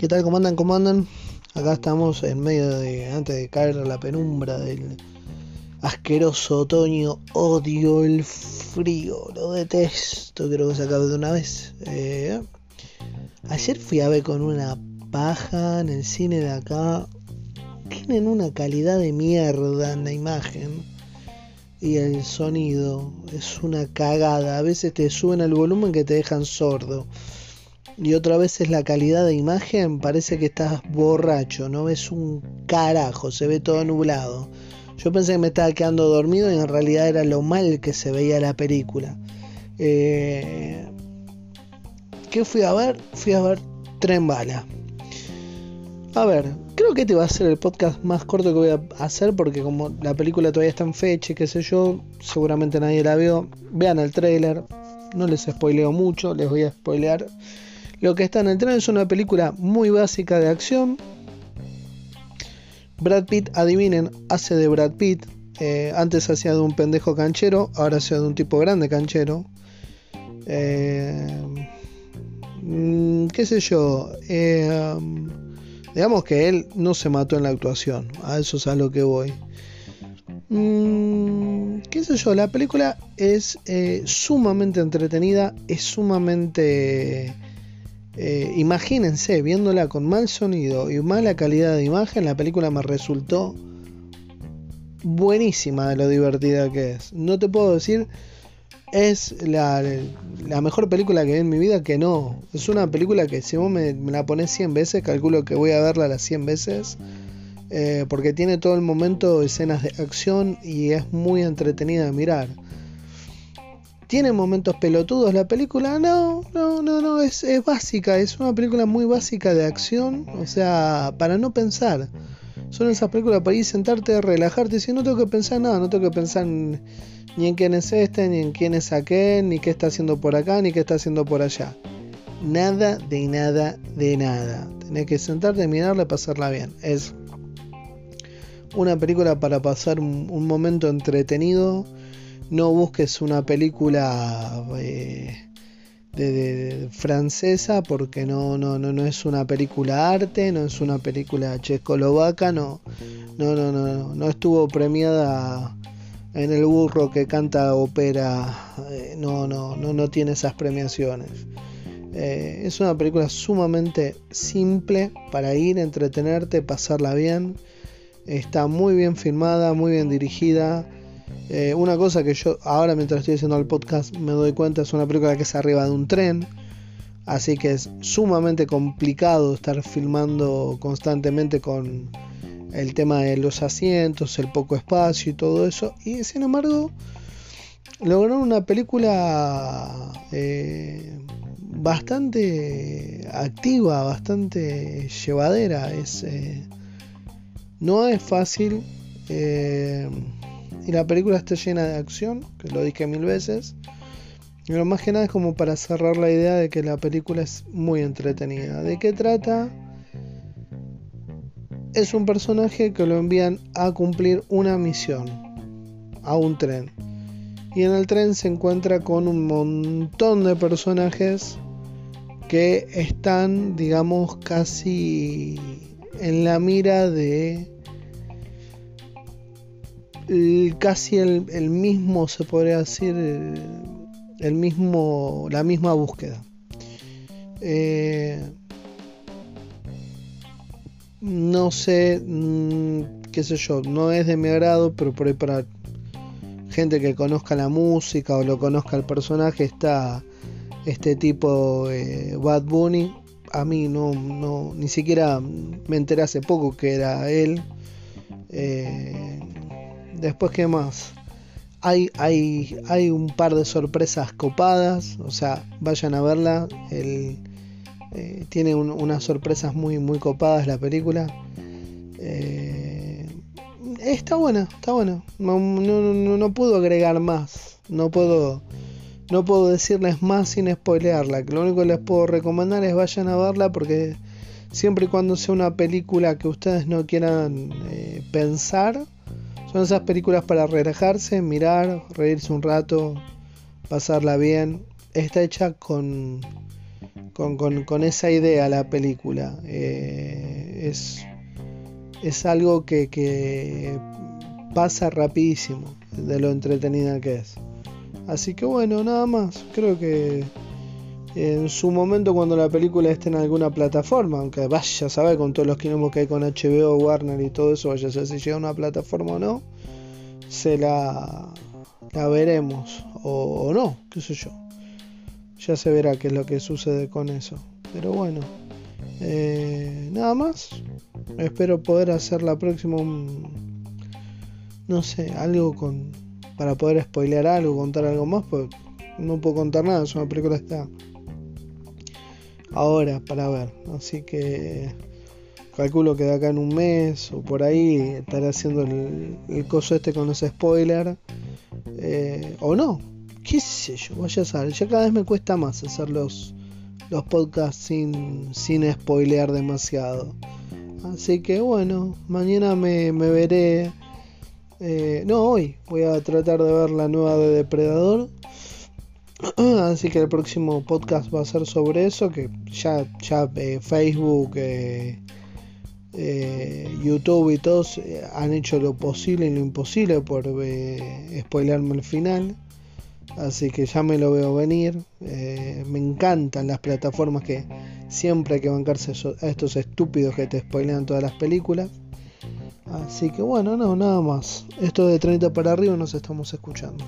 ¿Qué tal? ¿Cómo andan? ¿Cómo andan? Acá estamos en medio de, antes de caer la penumbra del asqueroso otoño. Odio el frío, lo detesto, creo que se acabe de una vez. Eh, ayer fui a ver con una paja en el cine de acá. Tienen una calidad de mierda en la imagen y el sonido. Es una cagada. A veces te suben el volumen que te dejan sordo y otra vez es la calidad de imagen, parece que estás borracho, no ves un carajo, se ve todo nublado. Yo pensé que me estaba quedando dormido y en realidad era lo mal que se veía la película. Eh, ¿Qué fui a ver? Fui a ver Tren Bala. A ver, creo que este va a ser el podcast más corto que voy a hacer porque como la película todavía está en fecha qué sé yo, seguramente nadie la vio. Vean el trailer, no les spoileo mucho, les voy a spoilear lo que está en el tren es una película muy básica de acción. Brad Pitt, adivinen, hace de Brad Pitt. Eh, antes hacía de un pendejo canchero, ahora hace de un tipo grande canchero. Eh, mm, ¿Qué sé yo? Eh, digamos que él no se mató en la actuación. A eso es a lo que voy. Mm, ¿Qué sé yo? La película es sumamente entretenida, es sumamente eh, imagínense, viéndola con mal sonido y mala calidad de imagen, la película me resultó buenísima de lo divertida que es. No te puedo decir, es la, mejor película que vi en mi vida, que no. Es una película que si vos me, la pones 100 veces, calculo que voy a verla las 100 veces. Eh, porque tiene todo el momento escenas de acción y es muy entretenida de mirar. ¿Tiene momentos pelotudos la película? No, no, no, no, es, básica, es una película muy básica de acción, o sea, para no pensar. Son esas películas para ir sentarte, relajarte, si no tengo que pensar nada, no tengo que pensar ni en quién es este, ni en quién es aquel, ni qué está haciendo por acá, ni qué está haciendo por allá. Nada de nada de nada. Tenés que sentarte, mirarla y pasarla bien. Es una película para pasar un momento entretenido no busques una película eh, francesa porque no, no, no, no es una película arte, no es una película checoslovaca, no, no, no, no, no estuvo premiada en el burro que canta ópera, eh, no, no, no, no tiene esas premiaciones. Eh, es una película sumamente simple para ir, entretenerte, pasarla bien. Está muy bien filmada, muy bien dirigida. Eh, una cosa que yo ahora mientras estoy haciendo el podcast me doy cuenta es una película que es arriba de un tren. Así que es sumamente complicado estar filmando constantemente con el tema de los asientos, el poco espacio y todo eso. Y sin embargo, lograron una película eh, bastante activa, bastante llevadera. Es, eh, no es fácil. Y la película está llena de acción, que lo dije mil veces. Lo más que nada es como para cerrar la idea de que la película es muy entretenida. ¿De qué trata? Es un personaje que lo envían a cumplir una misión a un tren. Y en el tren se encuentra con un montón de personajes que están, digamos, casi en la mira de casi el, mismo, se podría decir, el, mismo, la misma búsqueda. Eh, no sé, mm, qué sé yo, no es de mi agrado, pero por ahí para gente que conozca la música o lo conozca el personaje está este tipo eh, Bad Bunny. A mí no, no, ni siquiera me enteré hace poco que era él. Eh, Después, ¿qué más? Hay, hay, hay un par de sorpresas copadas, o sea, vayan a verla. Eh, tiene unas sorpresas muy, muy copadas la película. Eh, está buena, está buena. No, puedo agregar más. No puedo, no puedo decirles más sin spoilearla. Lo único que les puedo recomendar es vayan a verla porque siempre y cuando sea una película que ustedes no quieran eh, pensar, son esas películas para relajarse, mirar, reírse un rato, pasarla bien. Está hecha con, con, esa idea la película. Eh, es, es algo que pasa rapidísimo de lo entretenida que es. Así que bueno, nada más. Creo que en su momento cuando la película esté en alguna plataforma, aunque vaya a saber con todos los quilombos que hay con HBO, Warner y todo eso, vaya a saber si llega a una plataforma o no, se la, veremos o, no, qué sé yo. Ya se verá qué es lo que sucede con eso. Pero bueno, eh, nada más. Espero poder hacer la próxima, no sé, algo con para poder spoilear algo, contar algo más, pues no puedo contar nada, es una película está ahora para ver. Así que calculo que de acá en un mes o por ahí estaré haciendo el, coso este con ese spoiler. Eh, o no, qué sé yo, vaya a saber. Ya cada vez me cuesta más hacer los, los podcasts sin, sin spoilear demasiado. Así que bueno, mañana me, me veré. Eh, no, hoy voy a tratar de ver la nueva de Depredador. Así que el próximo podcast va a ser sobre eso, que ya, ya eh, Facebook, eh, eh, YouTube y todos han hecho lo posible y lo imposible por spoilearme el final. Así que ya me lo veo venir. me encantan las plataformas que siempre hay que bancarse a estos estúpidos que te spoilean todas las películas. Así que bueno, no, nada más. Esto de 30 para arriba nos estamos escuchando.